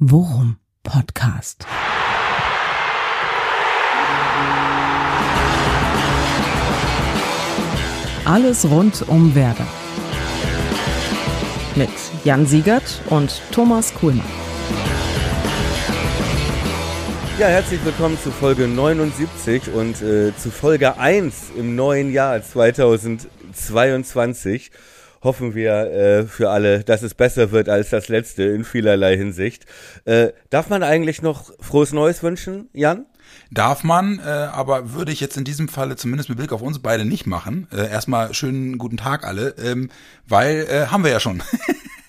Worum Podcast. Alles rund um Werder. Mit Jan Siegert und Thomas Kuhlmann. Ja, herzlich willkommen zu Folge 79 und äh, zu Folge 1 im neuen Jahr 2022 hoffen wir äh, für alle, dass es besser wird als das letzte in vielerlei Hinsicht. Äh, darf man eigentlich noch frohes Neues wünschen, Jan? Darf man, äh, aber würde ich jetzt in diesem Falle zumindest mit Blick auf uns beide nicht machen. Äh, erstmal schönen guten Tag alle, ähm, weil äh, haben wir ja schon.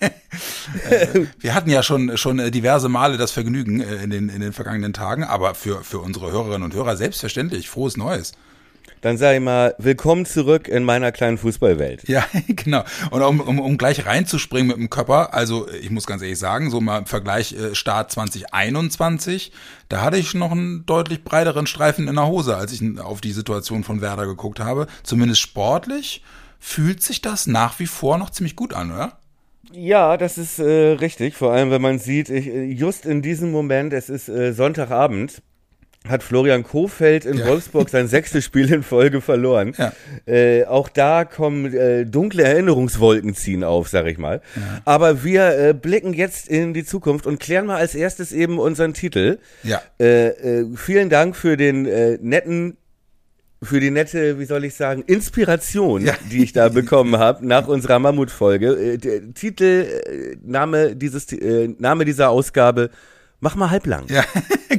äh, wir hatten ja schon schon äh, diverse Male das Vergnügen äh, in den in den vergangenen Tagen, aber für für unsere Hörerinnen und Hörer selbstverständlich frohes Neues dann sage ich mal, willkommen zurück in meiner kleinen Fußballwelt. Ja, genau. Und um, um, um gleich reinzuspringen mit dem Körper, also ich muss ganz ehrlich sagen, so mal im Vergleich äh, Start 2021, da hatte ich noch einen deutlich breiteren Streifen in der Hose, als ich auf die Situation von Werder geguckt habe. Zumindest sportlich fühlt sich das nach wie vor noch ziemlich gut an, oder? Ja, das ist äh, richtig. Vor allem, wenn man sieht, ich, just in diesem Moment, es ist äh, Sonntagabend, hat Florian Kofeld in ja. Wolfsburg sein sechstes Spiel in Folge verloren. Ja. Äh, auch da kommen äh, dunkle Erinnerungswolken ziehen auf, sag ich mal. Ja. Aber wir äh, blicken jetzt in die Zukunft und klären mal als erstes eben unseren Titel. Ja. Äh, äh, vielen Dank für den äh, netten für die nette, wie soll ich sagen, Inspiration, ja. die ich da bekommen habe nach unserer Mammutfolge. Der Titel, Name dieses Name dieser Ausgabe Mach mal halblang. Ja,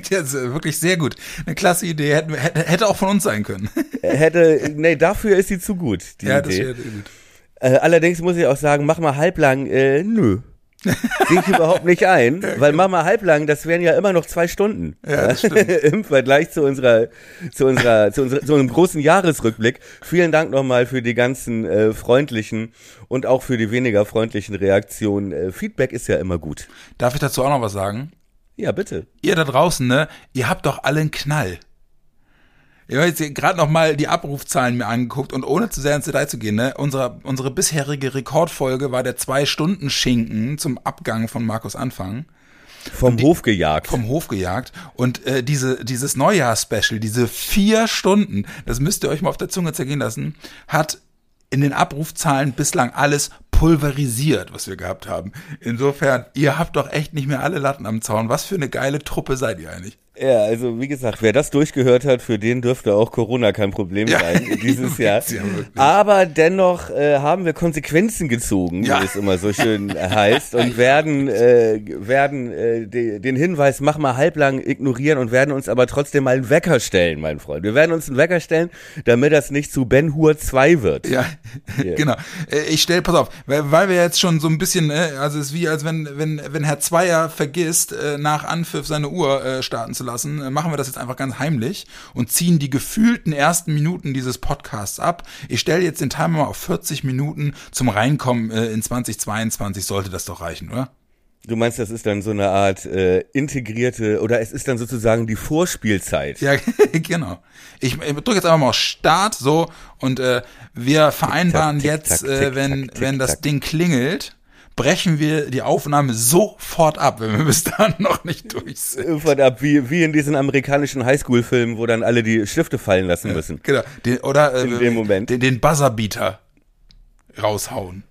das ist wirklich sehr gut. Eine klasse Idee. Hätte, hätte auch von uns sein können. Äh, hätte, nee, dafür ist sie zu gut, die ja, Idee. Das gut. Äh, allerdings muss ich auch sagen, mach mal halblang, äh, nö. Sehe ich überhaupt nicht ein, weil mach mal halblang, das wären ja immer noch zwei Stunden. Ja, das stimmt. Im Vergleich zu unserer, zu unserer, zu unserer, zu einem großen Jahresrückblick. Vielen Dank nochmal für die ganzen äh, freundlichen und auch für die weniger freundlichen Reaktionen. Äh, Feedback ist ja immer gut. Darf ich dazu auch noch was sagen? Ja, bitte. Ihr da draußen, ne? Ihr habt doch alle einen Knall. Ich habe jetzt gerade noch mal die Abrufzahlen mir angeguckt und ohne zu sehr ins Detail zu gehen, ne, unsere, unsere bisherige Rekordfolge war der Zwei-Stunden-Schinken zum Abgang von Markus Anfang. Vom die, Hof gejagt. Vom Hof gejagt. Und äh, diese, dieses Neujahrs-Special, diese vier Stunden, das müsst ihr euch mal auf der Zunge zergehen lassen, hat in den Abrufzahlen bislang alles pulverisiert, was wir gehabt haben. Insofern, ihr habt doch echt nicht mehr alle Latten am Zaun. Was für eine geile Truppe seid ihr eigentlich? Ja, also wie gesagt, wer das durchgehört hat, für den dürfte auch Corona kein Problem ja. sein dieses Jahr. Ja, Aber dennoch äh, haben wir Konsequenzen gezogen, ja. wie es immer so schön heißt, und werden äh, werden äh, de, den Hinweis mach mal halblang ignorieren und werden uns aber trotzdem mal einen Wecker stellen, mein Freund. Wir werden uns einen Wecker stellen, damit das nicht zu Ben Hur 2 wird. Ja, yeah. genau. Äh, ich stell, pass auf, weil, weil wir jetzt schon so ein bisschen, äh, also es ist wie als wenn wenn wenn Herr Zweier vergisst, äh, nach Anpfiff seine Uhr äh, starten zu lassen, äh, machen wir das jetzt einfach ganz heimlich und ziehen die gefühlten ersten Minuten dieses Podcasts ab. Ich stelle jetzt den Timer mal auf 40 Minuten zum Reinkommen äh, in 2022 sollte das doch reichen, oder? Du meinst, das ist dann so eine Art äh, integrierte oder es ist dann sozusagen die Vorspielzeit. Ja, genau. Ich, ich drücke jetzt einfach mal auf Start so und äh, wir vereinbaren tick, tack, jetzt, tick, äh, wenn tick, wenn das Ding klingelt, brechen wir die Aufnahme sofort ab, wenn wir bis dahin noch nicht durch sind. Sofort ab, wie, wie in diesen amerikanischen Highschool-Filmen, wo dann alle die Stifte fallen lassen müssen. genau. Den, oder äh, in dem Moment. Den, den Buzzerbeater raushauen.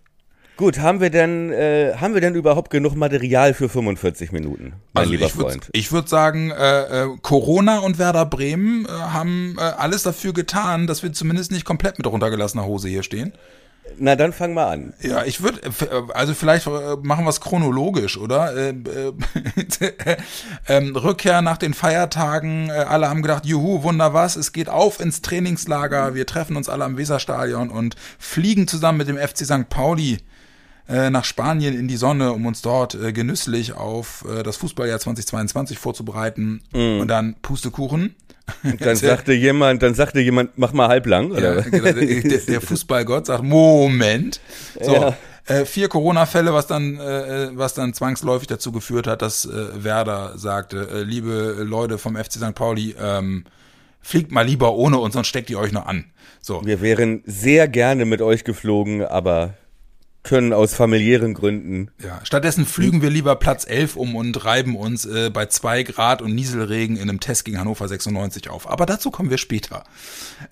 Gut, haben wir denn, äh, haben wir denn überhaupt genug Material für 45 Minuten, mein also lieber ich würd, Freund? Ich würde sagen, äh, äh, Corona und Werder Bremen äh, haben äh, alles dafür getan, dass wir zumindest nicht komplett mit runtergelassener Hose hier stehen. Na, dann fang mal an. Ja, ich würde, also vielleicht äh, machen wir es chronologisch, oder? Äh, äh, ähm, Rückkehr nach den Feiertagen, äh, alle haben gedacht, juhu, wunder was, es geht auf ins Trainingslager, wir treffen uns alle am Weserstadion und fliegen zusammen mit dem FC St. Pauli äh, nach Spanien in die Sonne, um uns dort äh, genüsslich auf äh, das Fußballjahr 2022 vorzubereiten. Mm. Und dann Pustekuchen. Und dann sagte jemand, dann sagte jemand, mach mal halblang. Oder? Ja, genau, der, der Fußballgott sagt, Moment. So. Ja. Äh, vier Corona-Fälle, was dann, äh, was dann zwangsläufig dazu geführt hat, dass äh, Werder sagte, äh, liebe Leute vom FC St. Pauli, ähm, fliegt mal lieber ohne uns, sonst steckt ihr euch noch an. So. Wir wären sehr gerne mit euch geflogen, aber können aus familiären Gründen. Ja, stattdessen flügen wir lieber Platz 11 um und reiben uns äh, bei zwei Grad und Nieselregen in einem Test gegen Hannover 96 auf. Aber dazu kommen wir später.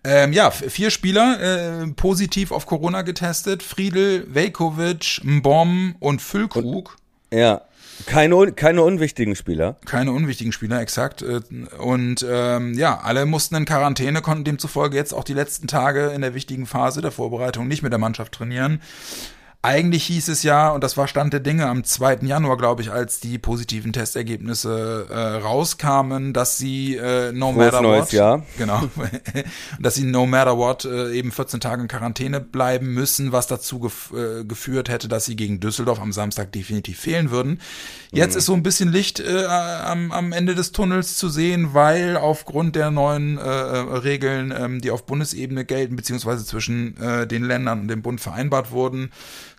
Ähm, ja, vier Spieler äh, positiv auf Corona getestet. Friedel, Velkovic, Mbom und Füllkrug. Und, ja. Keine, keine unwichtigen Spieler. Keine unwichtigen Spieler, exakt. Äh, und ähm, ja, alle mussten in Quarantäne, konnten demzufolge jetzt auch die letzten Tage in der wichtigen Phase der Vorbereitung nicht mit der Mannschaft trainieren. Eigentlich hieß es ja, und das war Stand der Dinge am 2. Januar, glaube ich, als die positiven Testergebnisse äh, rauskamen, dass sie äh, no Frohes matter neues what, Jahr. genau, dass sie no matter what äh, eben 14 Tage in Quarantäne bleiben müssen, was dazu gef äh, geführt hätte, dass sie gegen Düsseldorf am Samstag definitiv fehlen würden. Jetzt ist so ein bisschen Licht äh, am, am Ende des Tunnels zu sehen, weil aufgrund der neuen äh, Regeln, ähm, die auf Bundesebene gelten, beziehungsweise zwischen äh, den Ländern und dem Bund vereinbart wurden,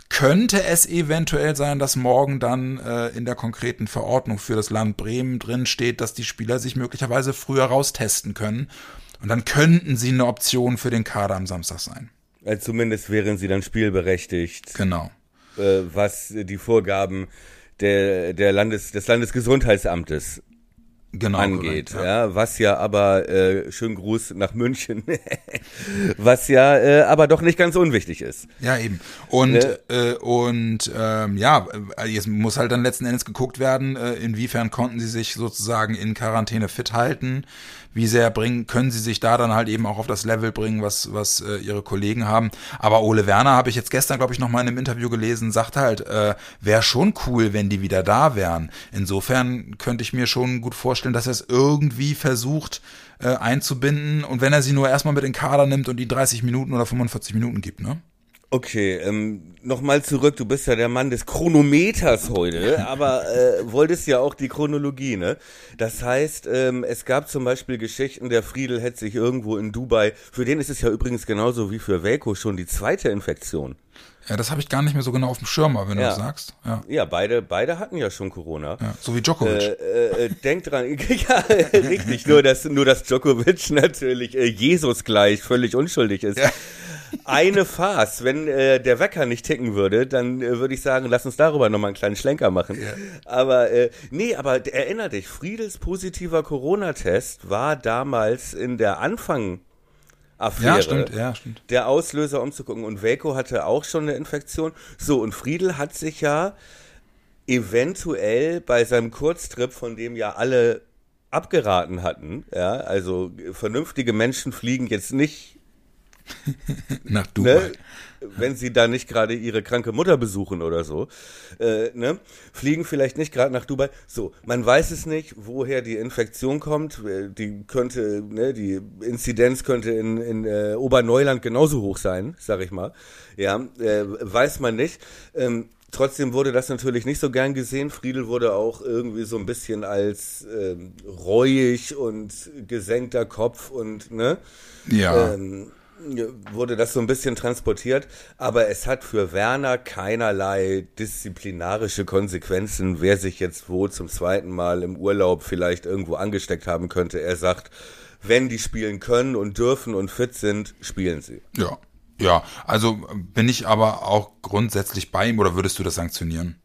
könnte es eventuell sein, dass morgen dann äh, in der konkreten Verordnung für das Land Bremen drin steht, dass die Spieler sich möglicherweise früher raustesten können. Und dann könnten sie eine Option für den Kader am Samstag sein. Also zumindest wären sie dann spielberechtigt. Genau. Äh, was die Vorgaben der, der Landes, des Landesgesundheitsamtes genau, angeht. korrekt, ja. was ja aber, äh, schönen Gruß nach München, was ja äh, aber doch nicht ganz unwichtig ist. Ja, eben. Und, Ne? äh, und ähm, ja, äh, jetzt muss halt dann letzten Endes geguckt werden, äh, inwiefern konnten sie sich sozusagen in Quarantäne fit halten, wie sehr bringen, können sie sich da dann halt eben auch auf das Level bringen, was, was äh, ihre Kollegen haben. Aber Ole Werner habe ich jetzt gestern, glaube ich, noch mal in einem Interview gelesen, sagt halt, äh, wäre schon cool, wenn die wieder da wären. Insofern könnte ich mir schon gut vorstellen, dass er es irgendwie versucht äh, einzubinden und wenn er sie nur erstmal mit den Kader nimmt und die 30 Minuten oder 45 Minuten gibt, ne? Okay, ähm, nochmal zurück, du bist ja der Mann des Chronometers heute, aber äh, wolltest ja auch die Chronologie, ne? Das heißt, ähm, es gab zum Beispiel Geschichten, der Friedel hätte sich irgendwo in Dubai, für den ist es ja übrigens genauso wie für Velko schon die zweite Infektion. Ja, das habe ich gar nicht mehr so genau auf dem Schirm, aber wenn Ja. du das sagst. Ja. Ja, beide, beide hatten ja schon Corona. ja. So wie Djokovic. Äh, äh, äh, denkt dran, ja, richtig, nur dass, nur dass Djokovic natürlich äh, Jesus gleich völlig unschuldig ist. Ja. Eine Farce, wenn äh, der Wecker nicht ticken würde, dann äh, würde ich sagen, lass uns darüber nochmal einen kleinen Schlenker machen. Ja. Aber äh, nee, aber erinner dich, Friedels positiver Corona-Test war damals in der Anfang Affäre. ja, stimmt, ja, stimmt. Der Auslöser, um zu gucken. Und Velko hatte auch schon eine Infektion. So, und Friedel hat sich ja eventuell bei seinem Kurztrip, von dem ja alle abgeraten hatten, ja, also vernünftige Menschen fliegen jetzt nicht, Nach Dubai. ne, wenn sie da nicht gerade ihre kranke Mutter besuchen oder so, äh, ne, fliegen vielleicht nicht gerade nach Dubai. So, man weiß es nicht, woher die Infektion kommt. Äh, Die könnte, ne, die Inzidenz könnte in, in äh, Oberneuland genauso hoch sein, sag ich mal. Ja, äh, weiß man nicht. Ähm, Trotzdem wurde das natürlich nicht so gern gesehen. Friedel wurde auch irgendwie so ein bisschen als ähm, reuig und gesenkter Kopf und ne, Ja. ähm, wurde das so ein bisschen transportiert, aber es hat für Werner keinerlei disziplinarische Konsequenzen, wer sich jetzt wo zum zweiten Mal im Urlaub vielleicht irgendwo angesteckt haben könnte. Er sagt, wenn die spielen können und dürfen und fit sind, spielen sie. ja. Ja, also bin ich aber auch grundsätzlich bei ihm oder würdest du das sanktionieren?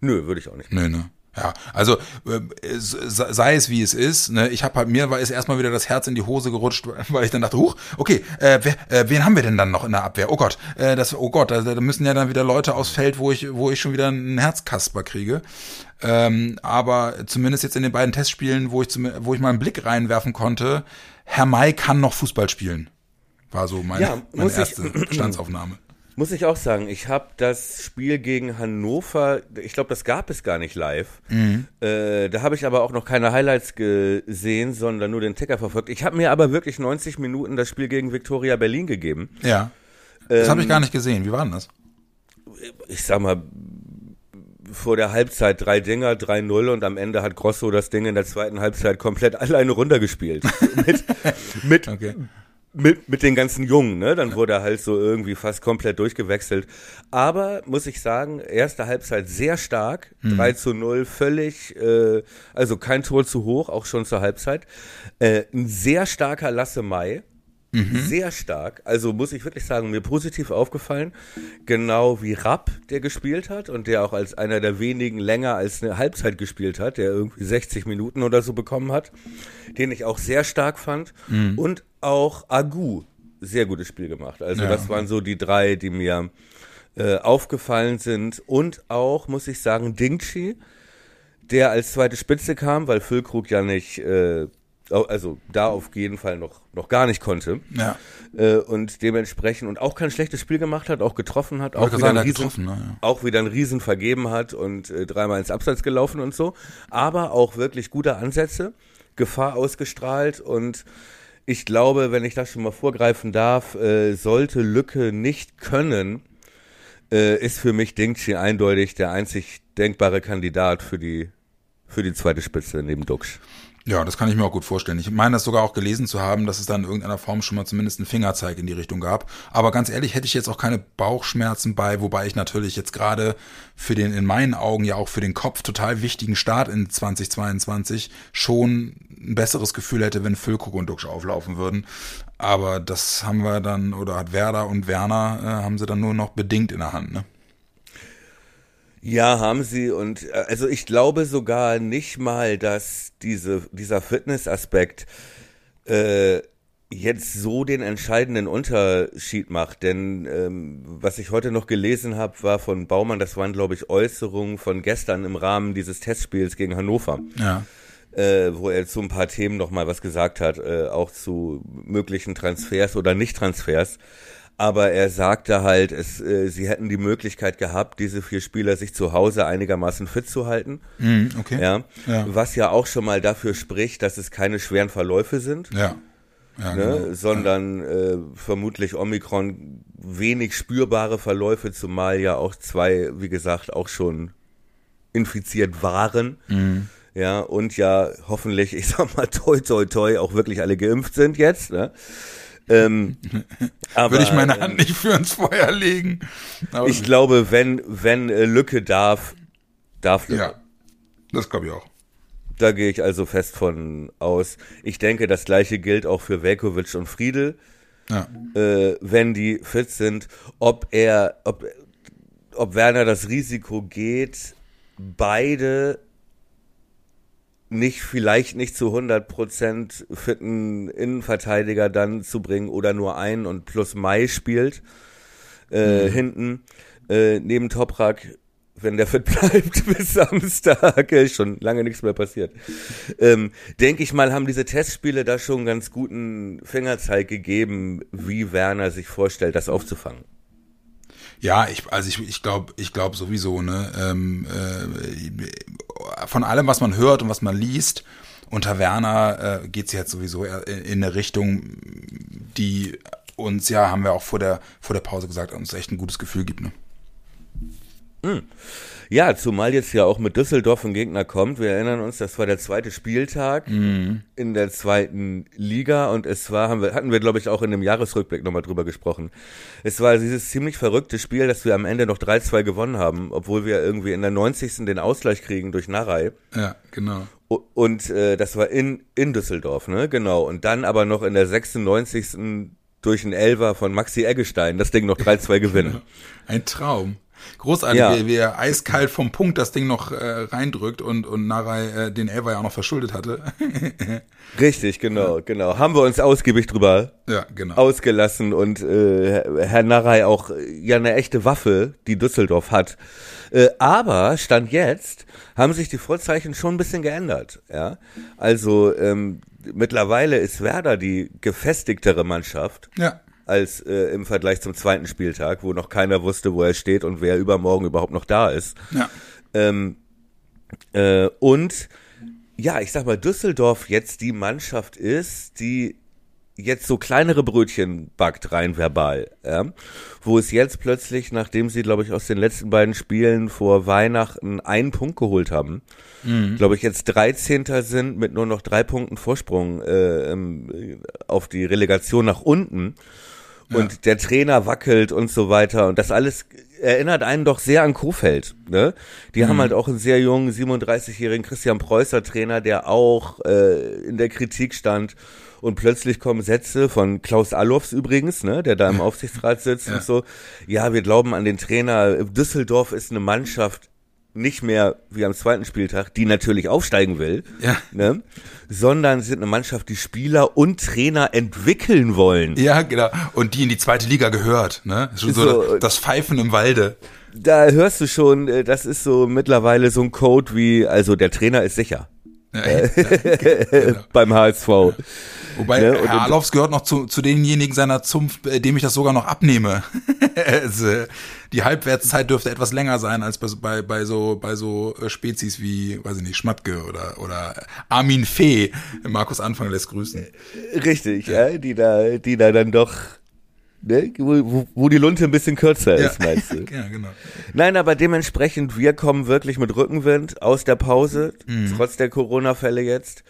Nö, würde ich auch nicht. Nö, ne? Ja, also äh, es- sei es wie es ist, ne, ich habe halt mir war ist erstmal wieder das Herz in die Hose gerutscht, weil ich dann dachte, huch, okay, äh, wer, äh, wen haben wir denn dann noch in der Abwehr? Oh Gott, äh, das oh Gott, da, da müssen ja dann wieder Leute aufs Feld, wo ich wo ich schon wieder einen Herzkasper kriege. Ähm, aber zumindest jetzt in den beiden Testspielen, wo ich zum, wo ich mal einen Blick reinwerfen konnte, Herr May kann noch Fußball spielen. War so meine, Ja, meine muss ich- erste Bestandsaufnahme. Muss ich auch sagen, ich habe das Spiel gegen Hannover, ich glaube, das gab es gar nicht live. Äh, da habe ich aber auch noch keine Highlights gesehen, sondern nur den Ticker verfolgt. Ich habe mir aber wirklich 90 Minuten das Spiel gegen Viktoria Berlin gegeben. Ja. Das habe ich gar nicht gesehen. Wie war denn das? Ich sag mal, vor der Halbzeit drei Dinger, 3-0 und am Ende hat Grosso das Ding in der zweiten Halbzeit komplett alleine runtergespielt. mit, mit, Okay. Mit, mit den ganzen Jungen, ne? Dann wurde er halt so irgendwie fast komplett durchgewechselt. Aber muss ich sagen, erste Halbzeit sehr stark, 3 zu 0, völlig, äh, also kein Tor zu hoch, auch schon zur Halbzeit. Äh, ein sehr starker Lasse Mai. Mhm. Sehr stark. Also muss ich wirklich sagen, mir positiv aufgefallen. Genau wie Rapp, der gespielt hat und der auch als einer der wenigen länger als eine Halbzeit gespielt hat, der irgendwie 60 Minuten oder so bekommen hat, den ich auch sehr stark fand. Mhm. Und auch Agu, sehr gutes Spiel gemacht. Also ja. das waren so die drei, die mir äh, aufgefallen sind. Und auch, muss ich sagen, Dingchi, der als zweite Spitze kam, weil Füllkrug ja nicht äh, also da auf jeden Fall noch, noch gar nicht konnte. Ja. Äh, und dementsprechend und auch kein schlechtes Spiel gemacht hat, auch getroffen hat, auch, wieder, sagen, Riesen, getroffen, ne, auch wieder einen Riesen vergeben hat und äh, dreimal ins Abseits gelaufen und so. Aber auch wirklich gute Ansätze, Gefahr ausgestrahlt und ich glaube, wenn ich das schon mal vorgreifen darf, äh, sollte Lücke nicht können, äh, ist für mich Dingchi eindeutig der einzig denkbare Kandidat für die, für die zweite Spitze neben Duxch. Ja, das kann ich mir auch gut vorstellen. Ich meine das sogar auch gelesen zu haben, dass es da in irgendeiner Form schon mal zumindest einen Fingerzeig in die Richtung gab. Aber ganz ehrlich, hätte ich jetzt auch keine Bauchschmerzen bei, wobei ich natürlich jetzt gerade für den, in meinen Augen ja auch für den Kopf total wichtigen Start in 2022 schon ein besseres Gefühl hätte, wenn Füllkrug und Duxch auflaufen würden. Aber das haben wir dann, oder hat Werder und Werner, äh, haben sie dann nur noch bedingt in der Hand, ne? Ja, haben sie. Und äh, also ich glaube sogar nicht mal, dass diese, dieser Fitnessaspekt äh, jetzt so den entscheidenden Unterschied macht. Denn ähm, was ich heute noch gelesen habe, war von Baumann, das waren, glaube ich, Äußerungen von gestern im Rahmen dieses Testspiels gegen Hannover. Ja. Äh, wo er zu ein paar Themen nochmal was gesagt hat, äh, auch zu möglichen Transfers oder Nicht-Transfers aber er sagte halt, es, äh, sie hätten die Möglichkeit gehabt, diese vier Spieler sich zu Hause einigermaßen fit zu halten. Mm, okay. Ja, ja, Was ja auch schon mal dafür spricht, dass es keine schweren Verläufe sind. Ja. ja ne? genau. Sondern. Äh, vermutlich Omikron wenig spürbare Verläufe, zumal ja auch zwei, wie gesagt, auch schon infiziert waren. Mhm. Ja, und ja, hoffentlich, ich sag mal, toi, toi, toi, auch wirklich alle geimpft sind jetzt. Ne? Ähm, aber, Würde ich meine Hand nicht für ins Feuer legen. Aber ich glaube, wenn, wenn äh, Lücke darf, darf Lücke. Ja, das glaube ich auch. Da gehe ich also fest von aus. Ich denke, das gleiche gilt auch für Velkovic und Friedel. Ja. Äh, wenn die fit sind, ob er, ob, ob Werner das Risiko geht, beide nicht, vielleicht nicht zu 100% fitten Innenverteidiger dann zu bringen oder nur einen und plus Mai spielt äh, mhm. hinten äh, neben Toprak, wenn der fit bleibt bis Samstag, ist schon lange nichts mehr passiert. Ähm, Denke ich mal, haben diese Testspiele da schon einen ganz guten Fingerzeig gegeben, wie Werner sich vorstellt, das aufzufangen. Ja, ich, also ich, ich glaube, ich glaube sowieso, ne, ähm, äh, von allem, was man hört und was man liest, unter Werner äh, geht es jetzt sowieso in, in eine Richtung, die uns, ja, haben wir auch vor der, vor der Pause gesagt, uns echt ein gutes Gefühl gibt, ne? Mhm. Ja, zumal jetzt ja auch mit Düsseldorf ein Gegner kommt. Wir erinnern uns, das war der zweite Spieltag mhm. in der zweiten Liga und es war, haben wir, hatten wir, glaube ich, auch in dem Jahresrückblick nochmal drüber gesprochen. Es war dieses ziemlich verrückte Spiel, dass wir am Ende noch 3-2 gewonnen haben, obwohl wir irgendwie in der 90. den Ausgleich kriegen durch Narei. Ja, genau. Und äh, das war in, in Düsseldorf, ne? Genau. Und dann aber noch in der 96. durch einen Elver von Maxi Eggestein das Ding noch 3-2 gewinnen. Ein Traum. Großartig, ja. wie, wie er eiskalt vom Punkt das Ding noch äh, reindrückt und, und Narai äh, den Elfer ja auch noch verschuldet hatte. Richtig, genau, genau. Haben wir uns ausgiebig drüber ja, genau. ausgelassen und äh, Herr Narai auch äh, ja eine echte Waffe, die Düsseldorf hat. Äh, aber Stand jetzt haben sich die Vorzeichen schon ein bisschen geändert. Ja, also ähm, mittlerweile ist Werder die gefestigtere Mannschaft. Ja als äh, im Vergleich zum zweiten Spieltag, wo noch keiner wusste, wo er steht und wer übermorgen überhaupt noch da ist. Ja. Ähm, äh, und ja, ich sag mal, Düsseldorf jetzt die Mannschaft ist, die jetzt so kleinere Brötchen backt, rein verbal, ja, wo es jetzt plötzlich, nachdem sie, glaube ich, aus den letzten beiden Spielen vor Weihnachten einen Punkt geholt haben, mhm. glaube ich, jetzt 13. sind mit nur noch drei Punkten Vorsprung äh, auf die Relegation nach unten und ja. der Trainer wackelt und so weiter und das alles erinnert einen doch sehr an Kofeld. Ne? Die mhm. haben halt auch einen sehr jungen 37-jährigen Christian Preußer Trainer, der auch äh, in der Kritik stand und plötzlich kommen Sätze von Klaus Allofs übrigens, ne, der da im Aufsichtsrat sitzt ja. und so. Ja, wir glauben an den Trainer. Düsseldorf ist eine Mannschaft, nicht mehr wie am zweiten Spieltag, die natürlich aufsteigen will, ja. ne, sondern sind eine Mannschaft, die Spieler und Trainer entwickeln wollen. Ja, genau. Und die in die zweite Liga gehört. Ne? So, so das Pfeifen im Walde. Da hörst du schon, äh, das ist so mittlerweile so ein Code wie, also der Trainer ist sicher. Ja, genau. Beim HSV. Wobei ne? Herr Alofs gehört noch zu, zu denjenigen seiner Zunft, äh, dem ich das sogar noch abnehme. also, die Halbwertszeit dürfte etwas länger sein als bei, bei, bei so bei so äh, Spezies wie, weiß ich nicht, Schmatke oder oder Armin Fee. Markus Anfang lässt grüßen. Richtig, ja die da die da dann doch ne, wo, wo die Lunte ein bisschen kürzer ist, ja. meinst du? ja, genau. Nein, aber dementsprechend, wir kommen wirklich mit Rückenwind aus der Pause, mhm. trotz der Corona-Fälle jetzt.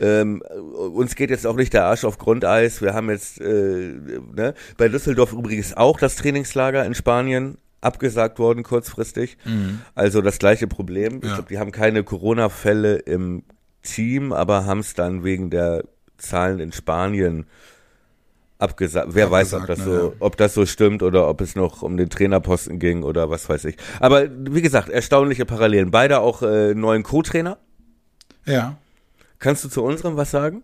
Ähm, uns geht jetzt auch nicht der Arsch auf Grundeis. Wir haben jetzt äh, ne, bei Düsseldorf übrigens auch das Trainingslager in Spanien abgesagt worden kurzfristig. Mhm. Also das gleiche Problem. Ich glaube, die haben keine Corona-Fälle im Team, aber haben es dann wegen der Zahlen in Spanien abgesagt. Wer abgesagt, weiß, ob das so, ja. ob das so stimmt oder ob es noch um den Trainerposten ging oder was weiß ich. Aber wie gesagt, erstaunliche Parallelen. Beide auch äh, neuen Co-Trainer. Ja. Kannst du zu unserem was sagen?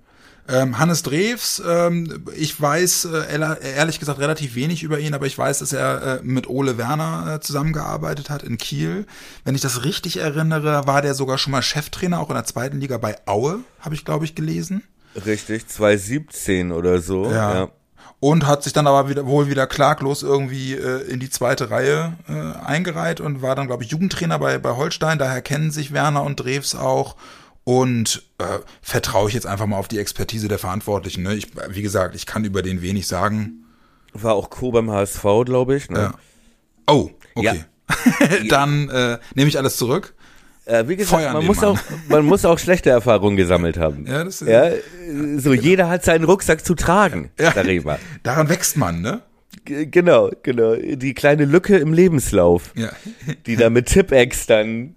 Ähm, Hannes Drews, ähm, ich weiß äh, ehrlich gesagt relativ wenig über ihn, aber ich weiß, dass er äh, mit Ole Werner äh, zusammengearbeitet hat in Kiel. Wenn ich das richtig erinnere, war der sogar schon mal Cheftrainer, auch in der zweiten Liga bei Aue, habe ich glaube ich gelesen. Richtig, 2017 oder so. Ja. ja. Und hat sich dann aber wieder, wohl wieder klaglos irgendwie äh, in die zweite Reihe äh, eingereiht und war dann, glaube ich, Jugendtrainer bei, bei Holstein. Daher kennen sich Werner und Drews auch. Und äh, vertraue ich jetzt einfach mal auf die Expertise der Verantwortlichen. Ne? Ich, wie gesagt, ich kann über den wenig sagen. War auch Co. beim HSV, glaube ich. Ne? Ja. Oh, okay. Ja. Dann äh, nehme ich alles zurück. Äh, wie gesagt, man muss, auch, man muss auch schlechte Erfahrungen gesammelt haben. Ja, das ist, ja, so genau. jeder hat seinen Rucksack zu tragen, ja, darüber. Daran wächst man, ne? G genau, genau. Die kleine Lücke im Lebenslauf, ja. die da mit Tipex dann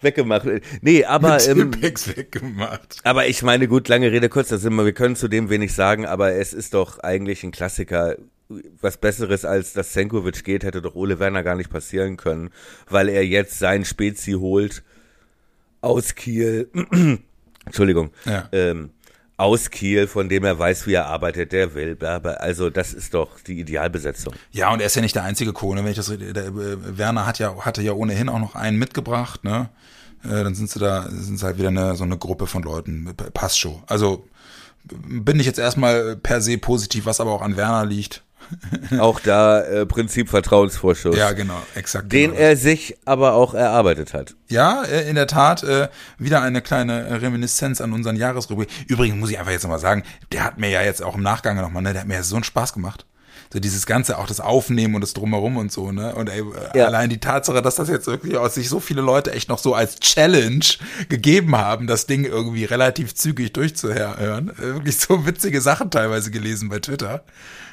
weggemacht. Nee, aber ähm, weggemacht. Aber ich meine, gut, lange Rede kurz, da sind wir, wir können zu dem wenig sagen, aber es ist doch eigentlich ein Klassiker. Was Besseres als dass Senkovic geht, hätte doch Ole Werner gar nicht passieren können, weil er jetzt sein Spezi holt aus Kiel. Entschuldigung. Ja. Ähm, aus Kiel, von dem er weiß, wie er arbeitet, der will. Also das ist doch die Idealbesetzung. Ja, und er ist ja nicht der einzige Kone. Wenn ich das, der, äh, Werner hat ja, hatte ja ohnehin auch noch einen mitgebracht, ne? Äh, dann sind sie da, sind sie halt wieder eine, so eine Gruppe von Leuten. Passt schon. Also bin ich jetzt erstmal per se positiv, was aber auch an Werner liegt. auch da äh, Prinzip Vertrauensvorschuss. Ja, genau, exakt. Den genau. er sich aber auch erarbeitet hat. Ja, äh, in der Tat, äh, wieder eine kleine Reminiszenz an unseren Jahresrubrik. Übrigens muss ich einfach jetzt nochmal sagen, der hat mir ja jetzt auch im Nachgang nochmal, ne, der hat mir ja so einen Spaß gemacht so dieses ganze, auch das Aufnehmen und das Drumherum und so, ne? Und ey, äh, ja. allein die Tatsache, dass das jetzt wirklich aus sich so viele Leute echt noch so als Challenge gegeben haben, das Ding irgendwie relativ zügig durchzuhören. Äh, wirklich so witzige Sachen teilweise gelesen bei Twitter.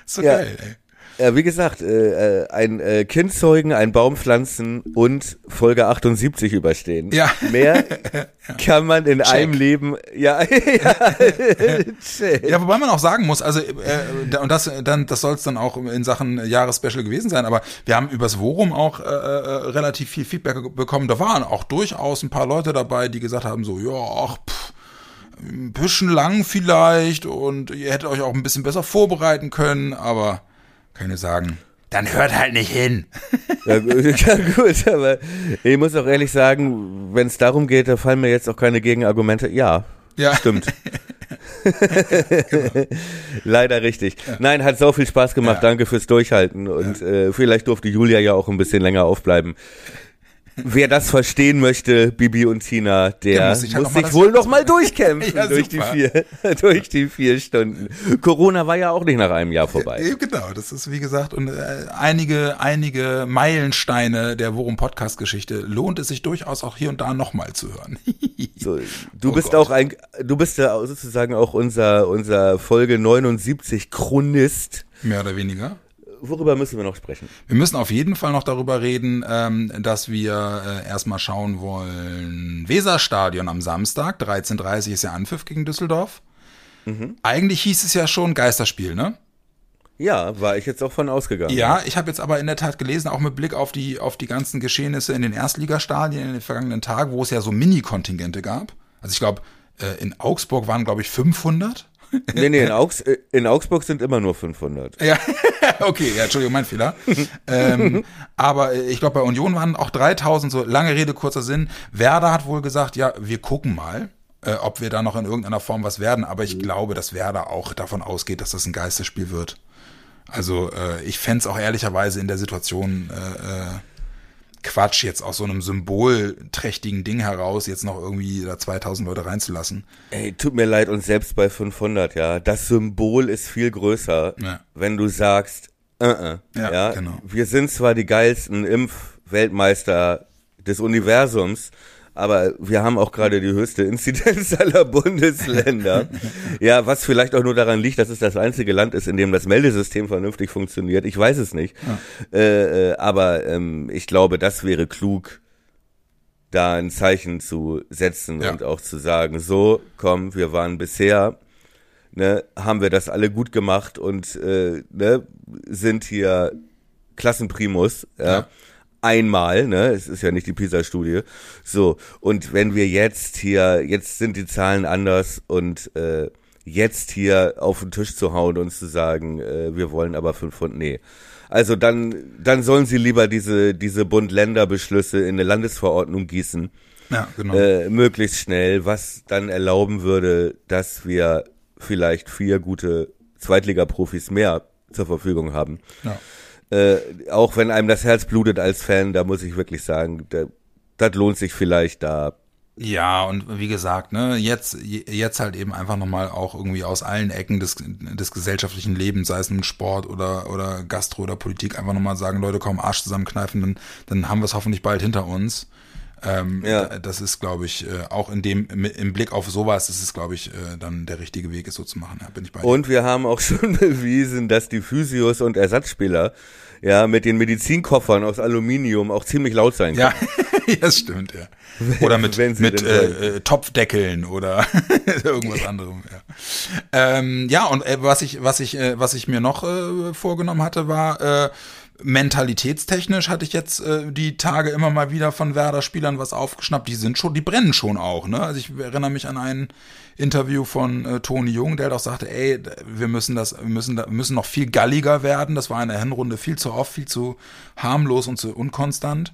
So ja. geil, ey. Ja, wie gesagt, äh, äh, ein äh, Kind zeugen, ein Baum pflanzen und Folge 78 überstehen. Ja. Mehr kann man in Check. einem Leben. Ja, ja, ja, wobei man auch sagen muss, also äh, und das dann, das soll es dann auch in Sachen Jahresspecial gewesen sein. Aber wir haben übers Forum auch äh, äh, relativ viel Feedback bekommen. Da waren auch durchaus ein paar Leute dabei, die gesagt haben so, ja, ach. Pff, ein bisschen lang vielleicht und ihr hättet euch auch ein bisschen besser vorbereiten können, aber kann ich sagen, dann hört halt nicht hin. ja, ja, gut, aber ich muss auch ehrlich sagen, wenn es darum geht, da fallen mir jetzt auch keine Gegenargumente. Ja, ja. stimmt. genau. Leider richtig. Ja. Nein, hat so viel Spaß gemacht. Ja. Danke fürs Durchhalten. Und äh, vielleicht durfte Julia ja auch ein bisschen länger aufbleiben. Wer das verstehen möchte, Bibi und Tina, der, der muss sich, halt muss sich wohl noch mal durchkämpfen ja, durch, die vier, durch die vier Stunden. Corona war ja auch nicht nach einem Jahr vorbei. Ja, genau, das ist wie gesagt und äh, einige einige Meilensteine der Worum Podcast Geschichte lohnt es sich durchaus auch hier und da noch mal zu hören. so, du oh bist Gott. auch ein du bist ja sozusagen auch unser unser Folge 79 Chronist. Mehr oder weniger worüber müssen wir noch sprechen? Wir müssen auf jeden Fall noch darüber reden, ähm, dass wir äh, erstmal schauen wollen. Weserstadion am Samstag, 13.30 ist ja Anpfiff gegen Düsseldorf. Mhm. Eigentlich hieß es ja schon Geisterspiel, ne? Ja, war ich jetzt auch von ausgegangen. Ja, ich habe jetzt aber in der Tat gelesen, auch mit Blick auf die, auf die ganzen Geschehnisse in den Erstligastadien in den vergangenen Tagen, wo es ja so Mini-Kontingente gab. Also ich glaube, äh, in Augsburg waren, glaube ich, 500 nee, nee, in, Augs in, Augsburg sind immer nur 500. Ja, okay, ja, Entschuldigung, mein Fehler. ähm, aber ich glaube, bei Union waren auch 3000, so lange Rede, kurzer Sinn. Werder hat wohl gesagt, ja, wir gucken mal, äh, ob wir da noch in irgendeiner Form was werden. Aber ich glaube, dass Werder auch davon ausgeht, dass das ein Geisterspiel wird. Also äh, ich fände auch ehrlicherweise in der Situation äh, äh Quatsch, jetzt aus so einem symbolträchtigen Ding heraus jetzt noch irgendwie da 2000 Leute reinzulassen. Ey, tut mir leid, und selbst bei 500, ja, das Symbol ist viel größer, ja. wenn du sagst, uh -uh, ja, ja, genau. wir sind zwar die geilsten Impfweltmeister des Universums, aber wir haben auch gerade die höchste Inzidenz aller Bundesländer. ja, was vielleicht auch nur daran liegt, dass es das einzige Land ist, in dem das Meldesystem vernünftig funktioniert. Ich weiß es nicht. Ja. Äh, äh, aber ähm, ich glaube, das wäre klug, da ein Zeichen zu setzen ja. und auch zu sagen, so, komm, wir waren bisher, ne, haben wir das alle gut gemacht und äh, ne, sind hier Klassenprimus, ja. ja einmal, ne? Es ist ja nicht die PISA-Studie. So, und wenn wir jetzt hier, jetzt sind die Zahlen anders und äh, jetzt hier auf den Tisch zu hauen und zu sagen, äh, wir wollen aber fünf Pfund, nee. Also dann, dann sollen sie lieber diese, diese Bund-Länder-Beschlüsse in eine Landesverordnung gießen. Ja, genau. Äh, möglichst schnell, was dann erlauben würde, dass wir vielleicht vier gute Zweitliga-Profis mehr zur Verfügung haben. Ja äh, auch wenn einem das Herz blutet als Fan, da muss ich wirklich sagen, das lohnt sich vielleicht da. Ja, und wie gesagt, ne, jetzt, jetzt halt eben einfach nochmal auch irgendwie aus allen Ecken des, des gesellschaftlichen Lebens, sei es nun Sport oder, oder Gastro oder Politik, einfach nochmal sagen, Leute, komm, Arsch zusammenkneifen, dann, dann haben wir es hoffentlich bald hinter uns. Ähm, ja. Das ist, glaube ich, äh, auch in dem, im Blick auf sowas, ist es, glaube ich, äh, dann der richtige Weg, es so zu machen. Ja, bin ich bei und wir haben auch schon bewiesen, dass die Physios und Ersatzspieler ja mit den Medizinkoffern aus Aluminium auch ziemlich laut sein können. Ja, das stimmt, ja. Oder mit, mit äh, äh, Topfdeckeln oder irgendwas anderem. Ja, ähm, ja und äh, was ich, was ich, äh, was ich mir noch vorgenommen hatte, war mentalitätstechnisch hatte ich jetzt äh, die Tage immer mal wieder von Werder-Spielern was aufgeschnappt. Die sind schon, die brennen schon auch. Ne? Also ich erinnere mich an ein Interview von äh, Toni Jung, der doch sagte, ey, wir müssen das, wir müssen, da, müssen noch viel galliger werden. Das war in der Hinrunde viel zu oft, viel zu harmlos und zu unkonstant.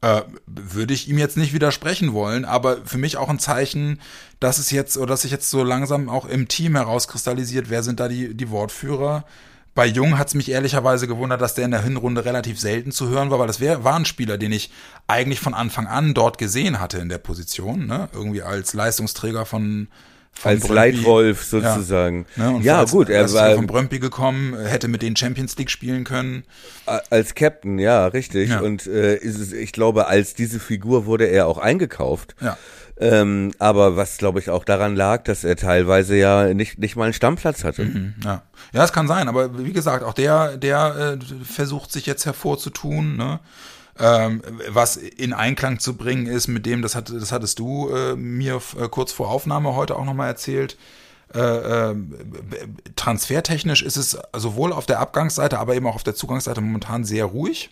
Äh, würde ich ihm jetzt nicht widersprechen wollen, aber für mich auch ein Zeichen, dass es jetzt oder dass sich jetzt so langsam auch im Team herauskristallisiert, wer sind da die, die Wortführer bei Jung hat es mich ehrlicherweise gewundert, dass der in der Hinrunde relativ selten zu hören war, weil das wär, war ein Spieler, den ich eigentlich von Anfang an dort gesehen hatte in der Position, ne? irgendwie als Leistungsträger von, von als Brøndby. Leitwolf sozusagen. Ja, ne? ja als, gut, er war von Brøndby gekommen, hätte mit den Champions League spielen können. Als Captain, ja, richtig. Ja. Und äh, ich glaube, als diese Figur wurde er auch eingekauft. Ja. Ähm, aber was, glaube ich, auch daran lag, dass er teilweise ja nicht, nicht mal einen Stammplatz hatte. Mhm, ja. ja, es kann sein, aber wie gesagt, auch der, der äh, versucht sich jetzt hervorzutun, ne? Ähm, was in Einklang zu bringen ist mit dem, das, hat, das hattest du äh, mir äh, kurz vor Aufnahme heute auch nochmal erzählt, äh, äh, transfertechnisch ist es sowohl auf der Abgangsseite, aber eben auch auf der Zugangsseite momentan sehr ruhig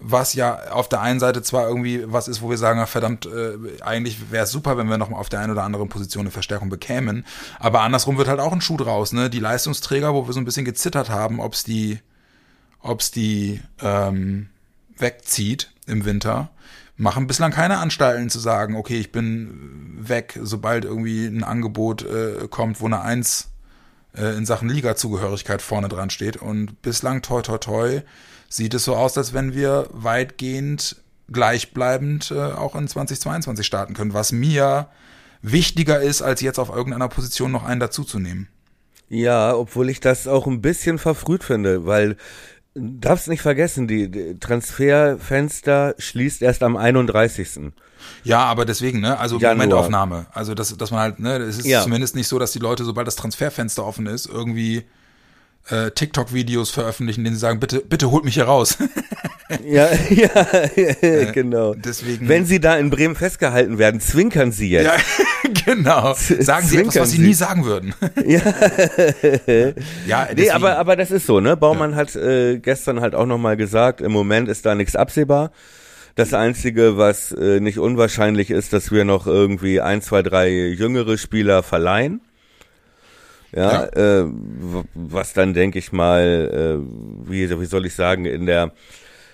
was ja auf der einen Seite zwar irgendwie was ist, wo wir sagen, verdammt, äh, eigentlich wäre es super, wenn wir noch mal auf der einen oder anderen Position eine Verstärkung bekämen, aber andersrum wird halt auch ein Schuh draus, ne? Die Leistungsträger, wo wir so ein bisschen gezittert haben, ob's die, ob's die ähm, wegzieht im Winter, machen bislang keine Anstalten zu sagen, okay, ich bin weg, sobald irgendwie ein Angebot äh, kommt, wo eine Eins äh, in Sachen Liga-Zugehörigkeit vorne dran steht und bislang toi toi toi sieht es so aus, als wenn wir weitgehend gleichbleibend äh, auch in 2022 starten können, was mir wichtiger ist, als jetzt auf irgendeiner Position noch einen dazuzunehmen. Ja, obwohl ich das auch ein bisschen verfrüht finde, weil darfst nicht vergessen, die, Transferfenster schließt erst am 31. Ja, aber deswegen, ne? Also Januar. Momentaufnahme. Also dass, dass man halt, ne, es ist Ja. zumindest nicht so, dass die Leute, sobald das Transferfenster offen ist, irgendwie äh, TikTok-Videos veröffentlichen, denen sie sagen, bitte, bitte holt mich hier raus. Ja, ja, genau. deswegen- Wenn Sie da in Bremen festgehalten werden, zwinkern Sie jetzt. ja, genau. Sagen sie etwas, was sie sie. nie sagen würden. Ja. ja, Nee, aber, aber das ist so, ne? Baumann hat äh, gestern halt auch nochmal gesagt, im Moment ist da nichts absehbar. Das Einzige, was äh, nicht unwahrscheinlich ist, dass wir noch irgendwie ein, zwei, drei jüngere Spieler verleihen. Ja, Äh, w- was dann denke ich mal, äh, wie, wie soll ich sagen, in der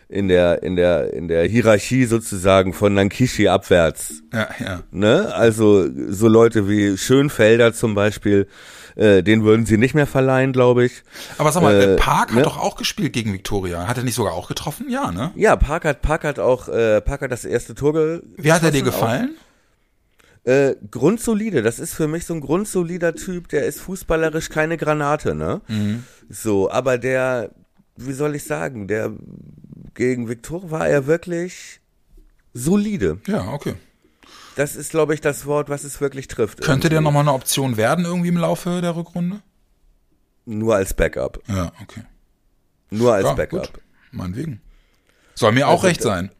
in der in der in der Hierarchie sozusagen von Nankishi abwärts ja, ja. Ne? Also so Leute wie Schönfelder zum Beispiel, äh, den würden sie nicht mehr verleihen, glaube ich. Aber sag mal, äh, Äh, Park hat ne? doch auch gespielt gegen Viktoria. Hat er nicht sogar auch getroffen? Ja, ne? Ja, Park hat, Park hat auch äh, Park hat das erste Tor ge Wie hat er dir gefallen? Auch. Äh, grundsolide, das ist für mich so ein grundsolider Typ, der ist fußballerisch keine Granate, ne? Mhm. So, aber der, wie soll ich sagen, der gegen Viktor war er wirklich solide. Ja, okay. Das ist, glaube ich, das Wort, was es wirklich trifft. Könnte der irgendwie. nochmal eine Option werden irgendwie im Laufe der Rückrunde? Nur als Backup. Ja, okay. Nur als Ja, Backup. gut. Meinetwegen. Soll mir auch Also, recht sein.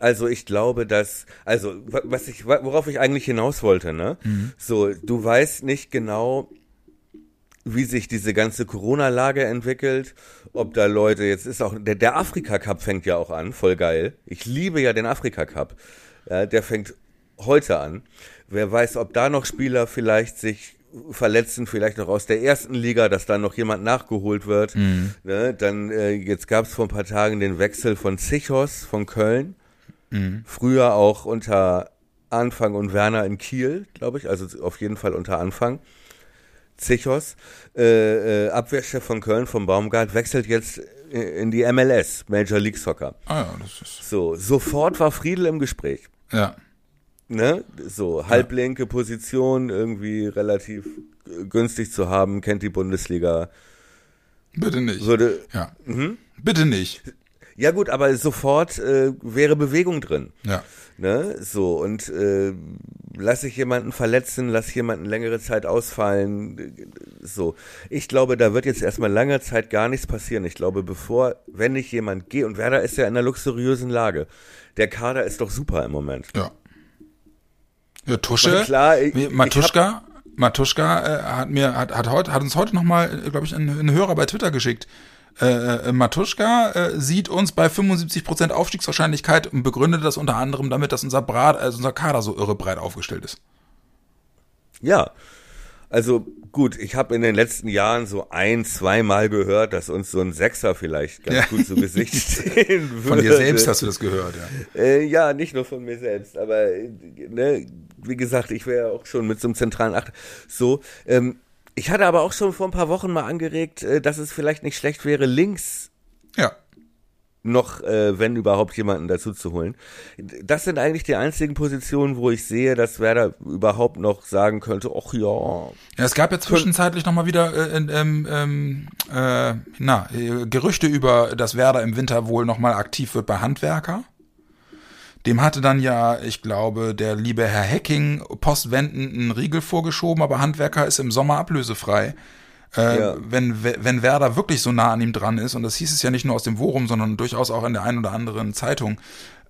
Also ich glaube, dass, also wa- was ich, worauf ich eigentlich hinaus wollte, ne? So, du weißt nicht genau, wie sich diese ganze Corona-Lage entwickelt, ob da Leute, jetzt ist auch, der, der Afrika-Cup fängt ja auch an, voll geil. Ich liebe ja den Afrika-Cup. Ja, der fängt heute an. Wer weiß, ob da noch Spieler vielleicht sich verletzen, vielleicht noch aus der ersten Liga, dass da noch jemand nachgeholt wird. Ne, dann, äh, jetzt gab es vor ein paar Tagen den Wechsel von Zichos von Köln. Früher auch unter Anfang und Werner in Kiel, glaube ich, also auf jeden Fall unter Anfang. Zichos, äh, äh, Abwehrchef von Köln, vom Baumgart, wechselt jetzt äh, in die MLS, Major League Soccer. Ah ja, das ist. So, sofort war Friedel im Gespräch. Ja. Ne? So, halblinke Position, irgendwie relativ günstig zu haben, kennt die Bundesliga. Bitte nicht. Würde, Ja. Bitte nicht. Ja gut, aber sofort äh, wäre Bewegung drin. Ja. Ne? So, und äh, lass ich jemanden verletzen, lass jemanden längere Zeit ausfallen. äh, So. Ich glaube, da wird jetzt erstmal lange Zeit gar nichts passieren. Ich glaube, bevor, wenn nicht jemand geht, und Werder ist ja in einer luxuriösen Lage. Der Kader ist doch super im Moment. Ja. Ja, Tusche. Klar, ich- wie- ich Matuschka. Matuschka äh, hat mir hat, hat heute hat uns heute noch mal, glaube ich, ein, ein Hörer bei Twitter geschickt. Äh, äh, Matuschka äh, sieht uns bei 75% Aufstiegswahrscheinlichkeit und begründet das unter anderem damit, dass unser Brat, also unser Kader so irre breit aufgestellt ist. Ja. Also gut, ich habe in den letzten Jahren so ein, zweimal gehört, dass uns so ein Sechser vielleicht ganz Ja. gut zu Gesicht stehen würde. Von dir selbst hast du das gehört, ja. Äh, ja, nicht nur von mir selbst, aber äh, ne, wie gesagt, ich wäre ja auch schon mit so einem zentralen Achter. So, ähm, ich hatte aber auch schon vor ein paar Wochen mal angeregt, äh, dass es vielleicht nicht schlecht wäre, links Ja. noch, äh, wenn überhaupt, jemanden dazu zu holen. Das sind eigentlich die einzigen Positionen, wo ich sehe, dass Werder überhaupt noch sagen könnte, ach ja, Ja, es gab ja zwischenzeitlich noch mal wieder äh, ähm, äh, na, äh, Gerüchte über, dass Werder im Winter wohl noch mal aktiv wird bei Handwerker. Dem hatte dann ja, ich glaube, der liebe Herr Hecking postwendend einen Riegel vorgeschoben, aber Handwerker ist im Sommer ablösefrei. Äh, Ja. wenn, wenn Werder wirklich so nah an ihm dran ist, und das hieß es ja nicht nur aus dem Forum, sondern durchaus auch in der einen oder anderen Zeitung,